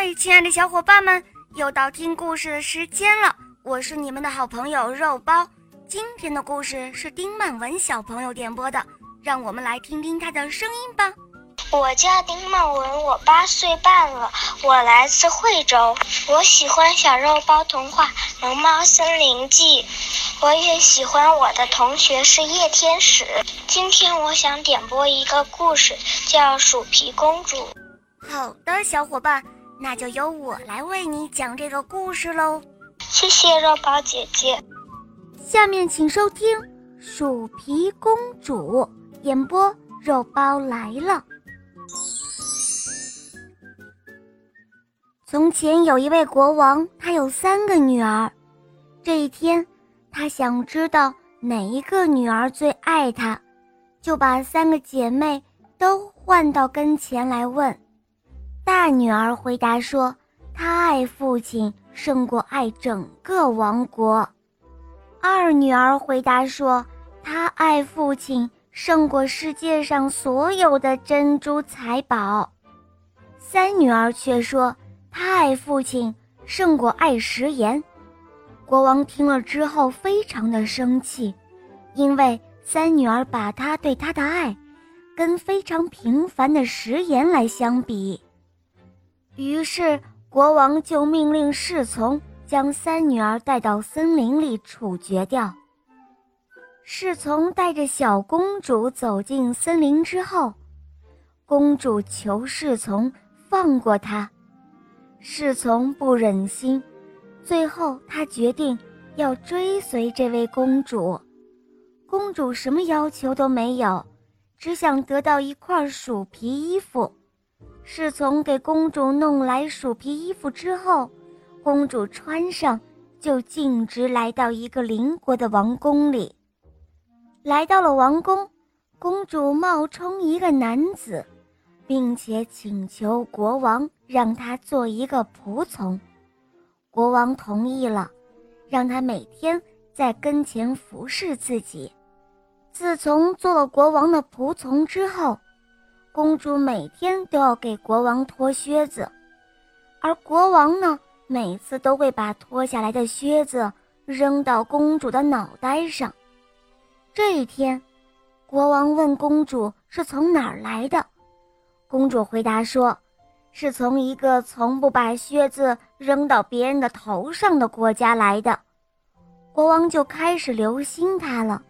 嗨，亲爱的小伙伴们，又到听故事的时间了。我是你们的好朋友肉包。今天的故事是丁曼文小朋友点播的，让我们来听听他的声音吧。我叫丁曼文，我八岁半了，我来自惠州。我喜欢小肉包童话《龙猫森林记》，我也喜欢我的同学是叶天使。今天我想点播一个故事，叫《鼠皮公主》。好的，小伙伴。那就由我来为你讲这个故事喽，谢谢肉包姐姐。下面请收听《鼠皮公主》演播，肉包来了。从前有一位国王，他有三个女儿。这一天，他想知道哪一个女儿最爱他，就把三个姐妹都唤到跟前来问。大女儿回答说：“她爱父亲胜过爱整个王国。”二女儿回答说：“她爱父亲胜过世界上所有的珍珠财宝。”三女儿却说：“她爱父亲胜过爱食盐。”国王听了之后非常的生气，因为三女儿把他对他的爱，跟非常平凡的食盐来相比。于是，国王就命令侍从将三女儿带到森林里处决掉。侍从带着小公主走进森林之后，公主求侍从放过她，侍从不忍心，最后他决定要追随这位公主。公主什么要求都没有，只想得到一块鼠皮衣服。侍从给公主弄来鼠皮衣服之后，公主穿上，就径直来到一个邻国的王宫里。来到了王宫，公主冒充一个男子，并且请求国王让她做一个仆从。国王同意了，让她每天在跟前服侍自己。自从做了国王的仆从之后，公主每天都要给国王脱靴子，而国王呢，每次都会把脱下来的靴子扔到公主的脑袋上。这一天，国王问公主是从哪儿来的，公主回答说，是从一个从不把靴子扔到别人的头上的国家来的。国王就开始留心她了，